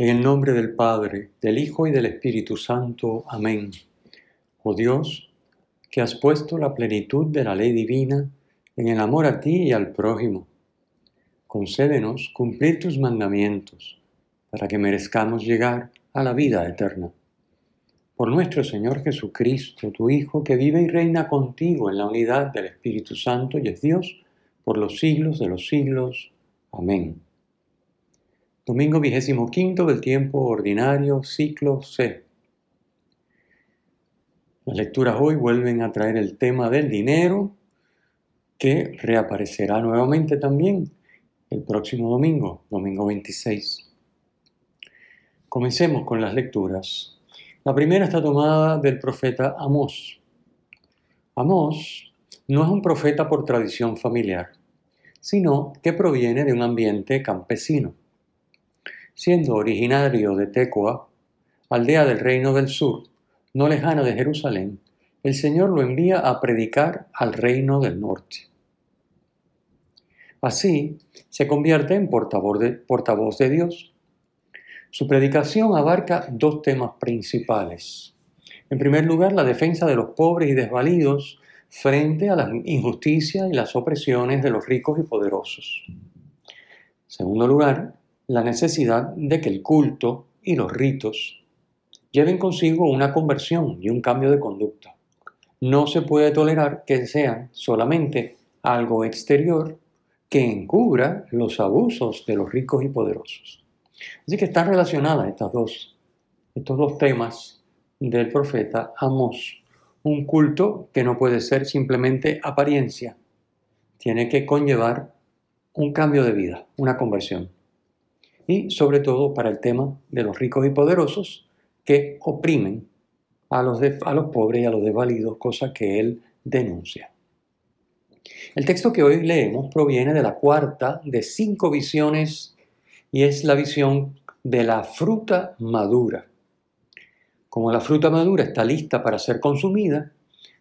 En el nombre del Padre, del Hijo y del Espíritu Santo. Amén. Oh Dios, que has puesto la plenitud de la ley divina en el amor a ti y al prójimo, concédenos cumplir tus mandamientos para que merezcamos llegar a la vida eterna. Por nuestro Señor Jesucristo, tu Hijo, que vive y reina contigo en la unidad del Espíritu Santo y es Dios por los siglos de los siglos. Amén. Domingo vigésimo quinto del tiempo ordinario, ciclo C. Las lecturas hoy vuelven a traer el tema del dinero, que reaparecerá nuevamente también el próximo domingo, domingo 26. Comencemos con las lecturas. La primera está tomada del profeta Amós. Amós no es un profeta por tradición familiar, sino que proviene de un ambiente campesino siendo originario de Tecoa, aldea del reino del sur, no lejana de Jerusalén, el Señor lo envía a predicar al reino del norte. Así, se convierte en portavoz de, portavoz de Dios. Su predicación abarca dos temas principales. En primer lugar, la defensa de los pobres y desvalidos frente a las injusticias y las opresiones de los ricos y poderosos. En segundo lugar, la necesidad de que el culto y los ritos lleven consigo una conversión y un cambio de conducta. No se puede tolerar que sean solamente algo exterior que encubra los abusos de los ricos y poderosos. Así que están relacionadas estas dos, estos dos temas del profeta Amós. Un culto que no puede ser simplemente apariencia, tiene que conllevar un cambio de vida, una conversión y sobre todo para el tema de los ricos y poderosos que oprimen a los, a los pobres y a los desvalidos, cosa que él denuncia. El texto que hoy leemos proviene de la cuarta de cinco visiones y es la visión de la fruta madura. Como la fruta madura está lista para ser consumida,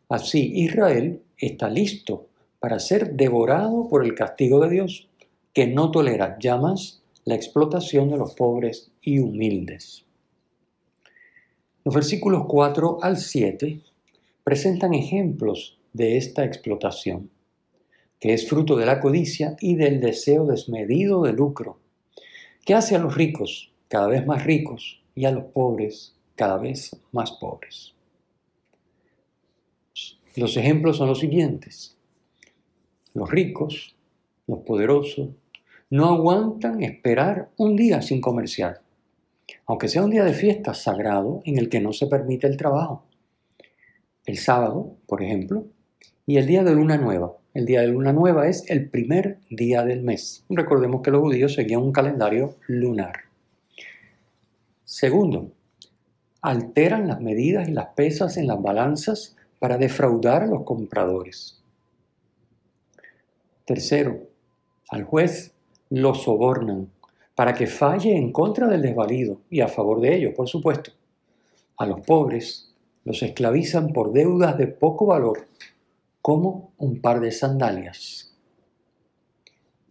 así Israel está listo para ser devorado por el castigo de Dios, que no tolera llamas la explotación de los pobres y humildes. Los versículos 4 al 7 presentan ejemplos de esta explotación, que es fruto de la codicia y del deseo desmedido de lucro, que hace a los ricos cada vez más ricos y a los pobres cada vez más pobres. Los ejemplos son los siguientes. Los ricos, los poderosos, no aguantan esperar un día sin comercial, aunque sea un día de fiesta sagrado en el que no se permite el trabajo. El sábado, por ejemplo, y el día de luna nueva. El día de luna nueva es el primer día del mes. Recordemos que los judíos seguían un calendario lunar. Segundo, alteran las medidas y las pesas en las balanzas para defraudar a los compradores. Tercero, al juez lo sobornan para que falle en contra del desvalido y a favor de ellos, por supuesto. A los pobres los esclavizan por deudas de poco valor, como un par de sandalias.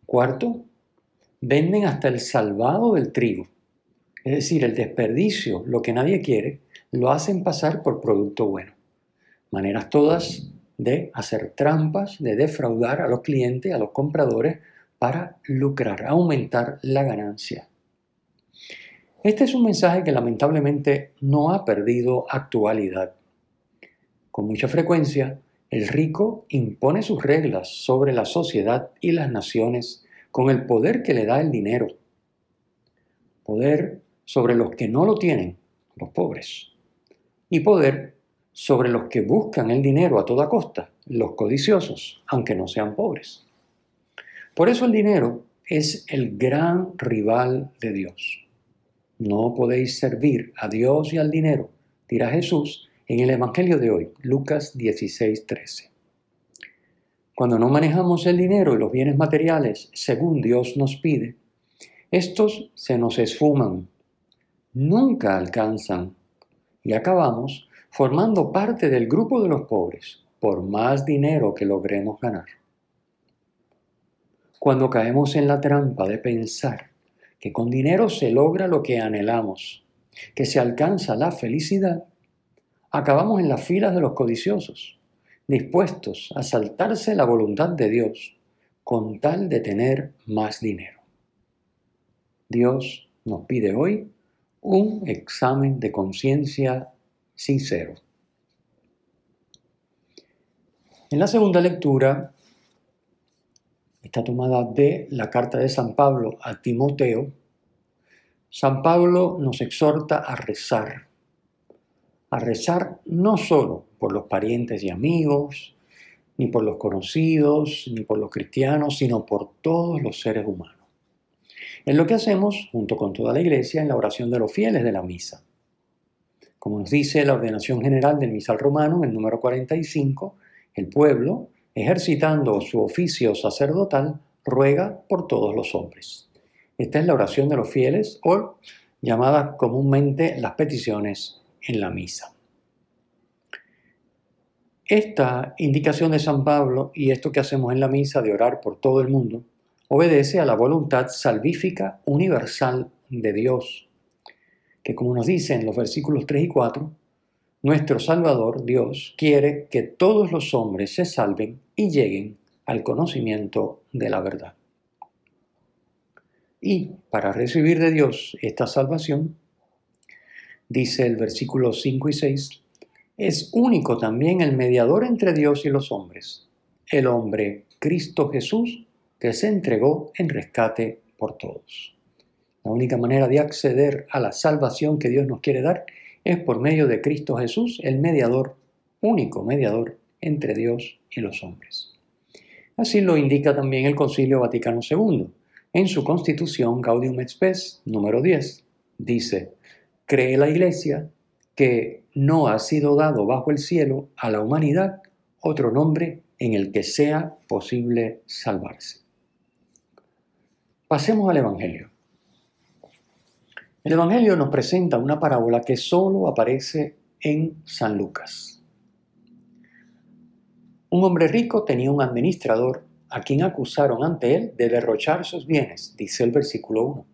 Cuarto, venden hasta el salvado del trigo, es decir, el desperdicio, lo que nadie quiere, lo hacen pasar por producto bueno. Maneras todas de hacer trampas, de defraudar a los clientes, a los compradores, para lucrar, aumentar la ganancia. Este es un mensaje que lamentablemente no ha perdido actualidad. Con mucha frecuencia, el rico impone sus reglas sobre la sociedad y las naciones con el poder que le da el dinero. Poder sobre los que no lo tienen, los pobres. Y poder sobre los que buscan el dinero a toda costa, los codiciosos, aunque no sean pobres. Por eso el dinero es el gran rival de Dios. No podéis servir a Dios y al dinero, dirá Jesús en el Evangelio de hoy, Lucas 16, 13. Cuando no manejamos el dinero y los bienes materiales según Dios nos pide, estos se nos esfuman, nunca alcanzan y acabamos formando parte del grupo de los pobres por más dinero que logremos ganar. Cuando caemos en la trampa de pensar que con dinero se logra lo que anhelamos, que se alcanza la felicidad, acabamos en las filas de los codiciosos, dispuestos a saltarse la voluntad de Dios con tal de tener más dinero. Dios nos pide hoy un examen de conciencia sincero. En la segunda lectura está tomada de la carta de San Pablo a Timoteo. San Pablo nos exhorta a rezar, a rezar no solo por los parientes y amigos, ni por los conocidos, ni por los cristianos, sino por todos los seres humanos. Es lo que hacemos junto con toda la iglesia en la oración de los fieles de la misa. Como nos dice la ordenación general del misal romano en el número 45, el pueblo, ejercitando su oficio sacerdotal, ruega por todos los hombres. Esta es la oración de los fieles o llamada comúnmente las peticiones en la misa. Esta indicación de San Pablo y esto que hacemos en la misa de orar por todo el mundo obedece a la voluntad salvífica universal de Dios, que como nos dicen los versículos 3 y 4, nuestro Salvador, Dios, quiere que todos los hombres se salven y lleguen al conocimiento de la verdad. Y para recibir de Dios esta salvación, dice el versículo 5 y 6, es único también el mediador entre Dios y los hombres, el hombre Cristo Jesús, que se entregó en rescate por todos. La única manera de acceder a la salvación que Dios nos quiere dar es por medio de Cristo Jesús, el mediador, único mediador entre Dios y los hombres. Así lo indica también el Concilio Vaticano II. En su constitución Gaudium et Spes número 10 dice, cree la Iglesia que no ha sido dado bajo el cielo a la humanidad otro nombre en el que sea posible salvarse. Pasemos al Evangelio. El Evangelio nos presenta una parábola que solo aparece en San Lucas. Un hombre rico tenía un administrador a quien acusaron ante él de derrochar sus bienes, dice el versículo 1.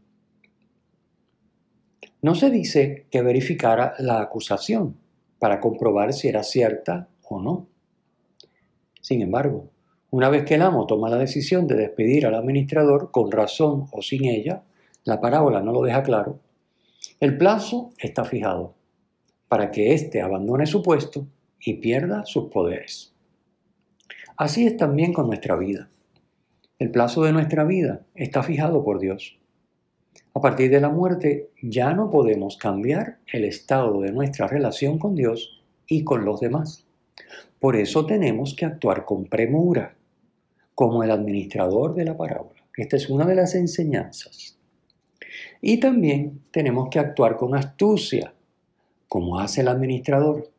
No se dice que verificara la acusación para comprobar si era cierta o no. Sin embargo, una vez que el amo toma la decisión de despedir al administrador, con razón o sin ella, la parábola no lo deja claro, el plazo está fijado para que éste abandone su puesto y pierda sus poderes. Así es también con nuestra vida. El plazo de nuestra vida está fijado por Dios. A partir de la muerte ya no podemos cambiar el estado de nuestra relación con Dios y con los demás. Por eso tenemos que actuar con premura como el administrador de la parábola. Esta es una de las enseñanzas. Y también tenemos que actuar con astucia, como hace el administrador,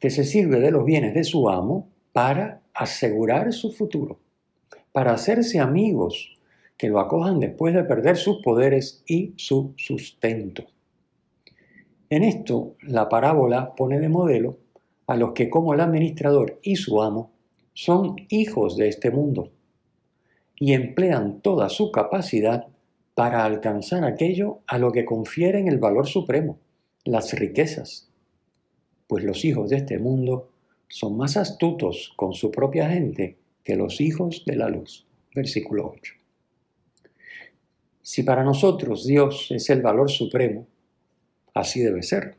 que se sirve de los bienes de su amo para asegurar su futuro, para hacerse amigos que lo acojan después de perder sus poderes y su sustento. En esto, la parábola pone de modelo a los que como el administrador y su amo son hijos de este mundo y emplean toda su capacidad para alcanzar aquello a lo que confieren el valor supremo, las riquezas. Pues los hijos de este mundo son más astutos con su propia gente que los hijos de la luz. Versículo 8. Si para nosotros Dios es el valor supremo, así debe ser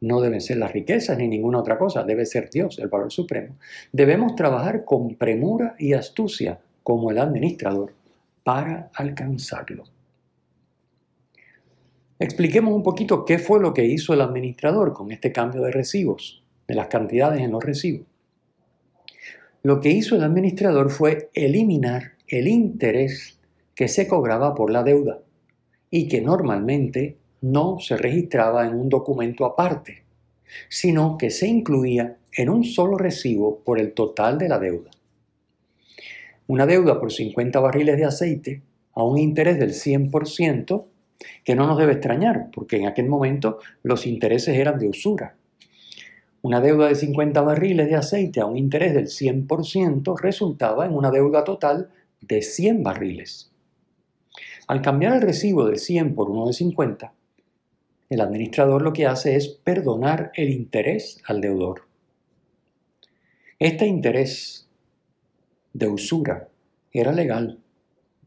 no deben ser las riquezas ni ninguna otra cosa, debe ser Dios, el valor supremo. Debemos trabajar con premura y astucia como el administrador para alcanzarlo. Expliquemos un poquito qué fue lo que hizo el administrador con este cambio de recibos, de las cantidades en los recibos. Lo que hizo el administrador fue eliminar el interés que se cobraba por la deuda y que normalmente no se registraba en un documento aparte, sino que se incluía en un solo recibo por el total de la deuda. Una deuda por 50 barriles de aceite a un interés del 100%, que no nos debe extrañar, porque en aquel momento los intereses eran de usura. Una deuda de 50 barriles de aceite a un interés del 100% resultaba en una deuda total de 100 barriles. Al cambiar el recibo de 100 por uno de 50, el administrador lo que hace es perdonar el interés al deudor. Este interés de usura era legal,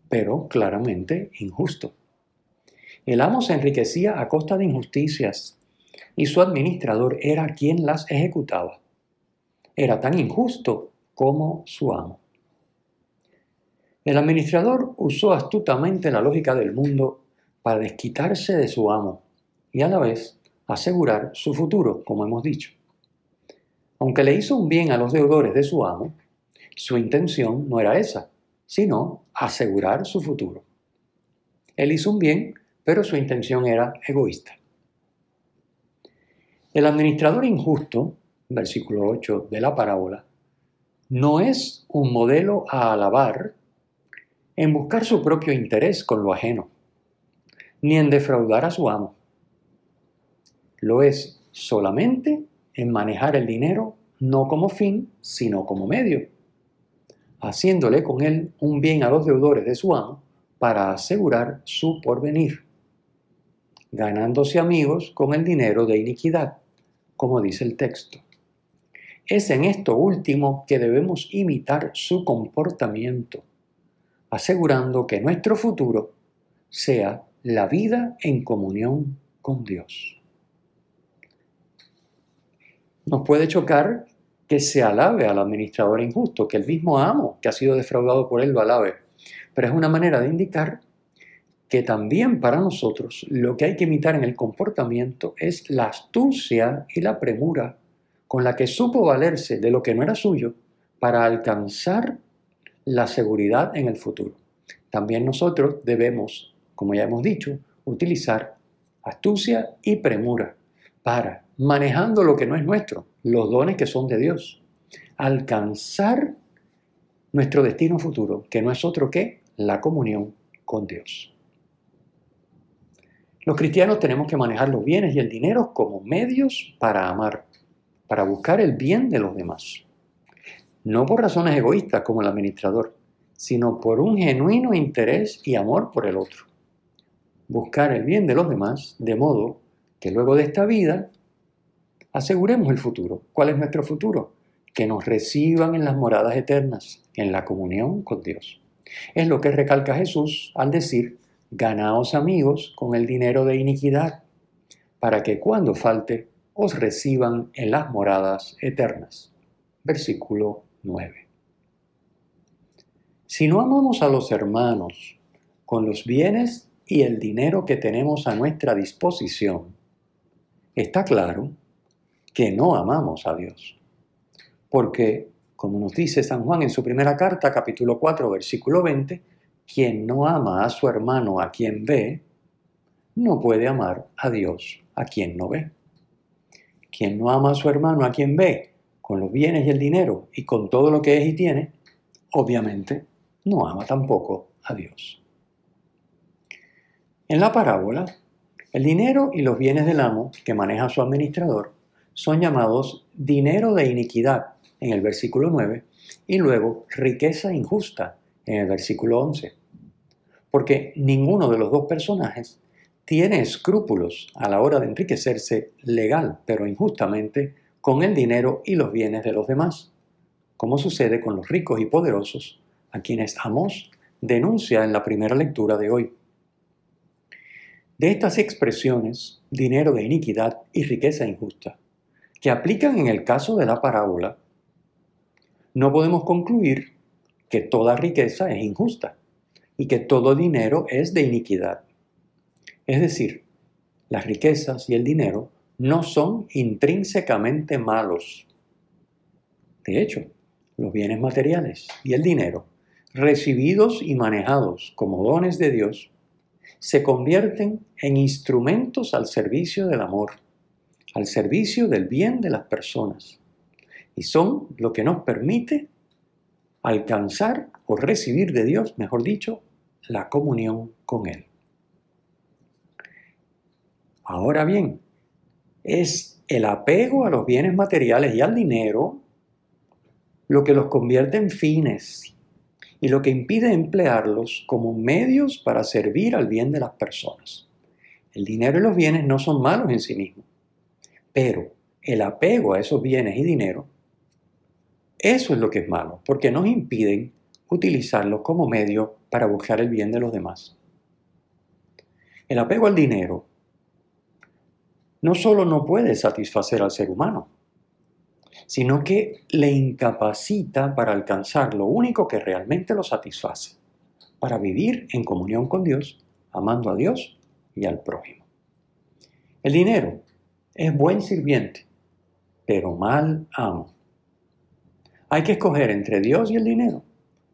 pero claramente injusto. El amo se enriquecía a costa de injusticias y su administrador era quien las ejecutaba. Era tan injusto como su amo. El administrador usó astutamente la lógica del mundo para desquitarse de su amo y a la vez asegurar su futuro, como hemos dicho. Aunque le hizo un bien a los deudores de su amo, su intención no era esa, sino asegurar su futuro. Él hizo un bien, pero su intención era egoísta. El administrador injusto, versículo 8 de la parábola, no es un modelo a alabar en buscar su propio interés con lo ajeno, ni en defraudar a su amo. Lo es solamente en manejar el dinero no como fin, sino como medio, haciéndole con él un bien a los deudores de su amo para asegurar su porvenir, ganándose amigos con el dinero de iniquidad como dice el texto. Es en esto último que debemos imitar su comportamiento, asegurando que nuestro futuro sea la vida en comunión con Dios. Nos puede chocar que se alabe al administrador injusto, que el mismo amo que ha sido defraudado por él lo alabe, pero es una manera de indicar que también para nosotros lo que hay que imitar en el comportamiento es la astucia y la premura con la que supo valerse de lo que no era suyo para alcanzar la seguridad en el futuro. También nosotros debemos, como ya hemos dicho, utilizar astucia y premura para, manejando lo que no es nuestro, los dones que son de Dios, alcanzar nuestro destino futuro, que no es otro que la comunión con Dios. Los cristianos tenemos que manejar los bienes y el dinero como medios para amar, para buscar el bien de los demás. No por razones egoístas como el administrador, sino por un genuino interés y amor por el otro. Buscar el bien de los demás de modo que luego de esta vida aseguremos el futuro. ¿Cuál es nuestro futuro? Que nos reciban en las moradas eternas, en la comunión con Dios. Es lo que recalca Jesús al decir Ganaos amigos con el dinero de iniquidad, para que cuando falte os reciban en las moradas eternas. Versículo 9. Si no amamos a los hermanos con los bienes y el dinero que tenemos a nuestra disposición, está claro que no amamos a Dios. Porque, como nos dice San Juan en su primera carta, capítulo 4, versículo 20, quien no ama a su hermano a quien ve, no puede amar a Dios a quien no ve. Quien no ama a su hermano a quien ve, con los bienes y el dinero y con todo lo que es y tiene, obviamente no ama tampoco a Dios. En la parábola, el dinero y los bienes del amo que maneja su administrador son llamados dinero de iniquidad en el versículo 9 y luego riqueza injusta en el versículo 11 porque ninguno de los dos personajes tiene escrúpulos a la hora de enriquecerse legal, pero injustamente, con el dinero y los bienes de los demás, como sucede con los ricos y poderosos, a quienes Amós denuncia en la primera lectura de hoy. De estas expresiones, dinero de iniquidad y riqueza injusta, que aplican en el caso de la parábola, no podemos concluir que toda riqueza es injusta y que todo dinero es de iniquidad. Es decir, las riquezas y el dinero no son intrínsecamente malos. De hecho, los bienes materiales y el dinero, recibidos y manejados como dones de Dios, se convierten en instrumentos al servicio del amor, al servicio del bien de las personas y son lo que nos permite alcanzar o recibir de Dios, mejor dicho, la comunión con Él. Ahora bien, es el apego a los bienes materiales y al dinero lo que los convierte en fines y lo que impide emplearlos como medios para servir al bien de las personas. El dinero y los bienes no son malos en sí mismos, pero el apego a esos bienes y dinero, eso es lo que es malo, porque nos impiden utilizarlos como medio para buscar el bien de los demás. El apego al dinero no solo no puede satisfacer al ser humano, sino que le incapacita para alcanzar lo único que realmente lo satisface, para vivir en comunión con Dios, amando a Dios y al prójimo. El dinero es buen sirviente, pero mal amo. Hay que escoger entre Dios y el dinero,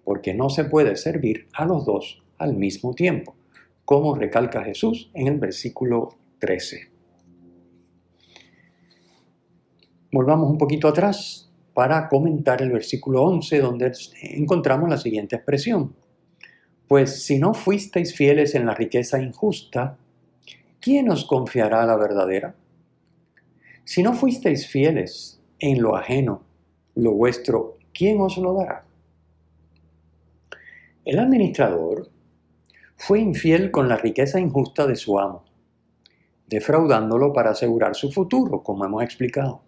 porque no se puede servir a los dos al mismo tiempo, como recalca Jesús en el versículo 13. Volvamos un poquito atrás para comentar el versículo 11 donde encontramos la siguiente expresión. Pues si no fuisteis fieles en la riqueza injusta, ¿quién os confiará la verdadera? Si no fuisteis fieles en lo ajeno, lo vuestro, ¿quién os lo dará? El administrador fue infiel con la riqueza injusta de su amo, defraudándolo para asegurar su futuro, como hemos explicado.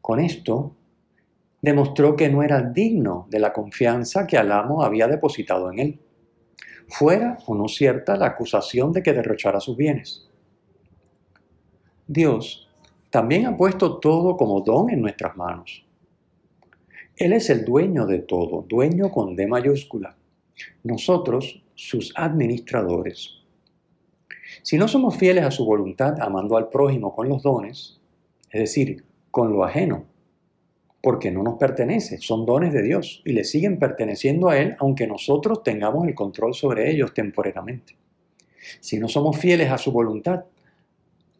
Con esto, demostró que no era digno de la confianza que Alamo había depositado en él, fuera o no cierta la acusación de que derrochara sus bienes. Dios también ha puesto todo como don en nuestras manos. Él es el dueño de todo, dueño con D mayúscula. Nosotros, sus administradores. Si no somos fieles a su voluntad, amando al prójimo con los dones, es decir, con lo ajeno, porque no nos pertenece, son dones de Dios y le siguen perteneciendo a Él aunque nosotros tengamos el control sobre ellos temporalmente. Si no somos fieles a su voluntad,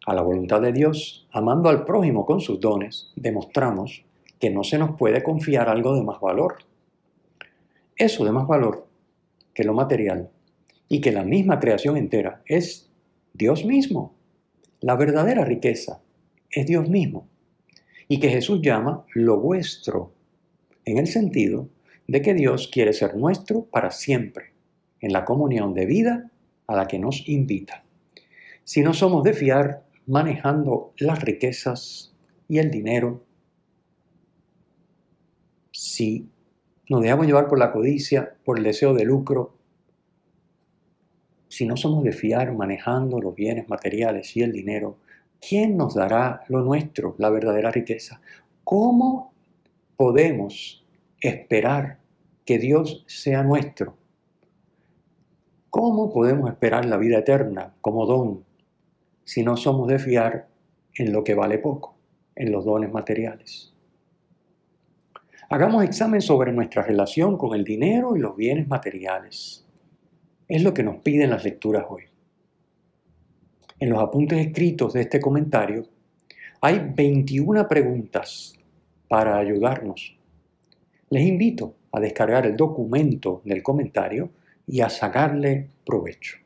a la voluntad de Dios, amando al prójimo con sus dones, demostramos que no se nos puede confiar algo de más valor. Eso de más valor que lo material y que la misma creación entera es Dios mismo. La verdadera riqueza es Dios mismo y que Jesús llama lo vuestro, en el sentido de que Dios quiere ser nuestro para siempre, en la comunión de vida a la que nos invita. Si no somos de fiar manejando las riquezas y el dinero, si nos dejamos llevar por la codicia, por el deseo de lucro, si no somos de fiar manejando los bienes materiales y el dinero, ¿quién nos dará lo nuestro, la verdadera riqueza? ¿Cómo podemos esperar que Dios sea nuestro? ¿Cómo podemos esperar la vida eterna como don si no somos de fiar en lo que vale poco, en los dones materiales? Hagamos examen sobre nuestra relación con el dinero y los bienes materiales. Es lo que nos piden las lecturas hoy en los apuntes escritos de este comentario, hay 21 preguntas para ayudarnos. Les invito a descargar el documento del comentario y a sacarle provecho.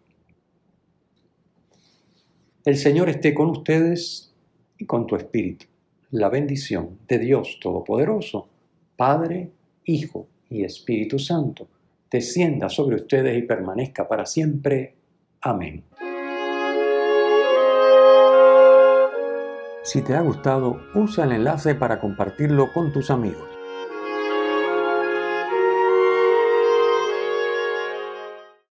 El Señor esté con ustedes y con tu espíritu. La bendición de Dios Todopoderoso, Padre, Hijo y Espíritu Santo, descienda sobre ustedes y permanezca para siempre. Amén. Si te ha gustado, usa el enlace para compartirlo con tus amigos.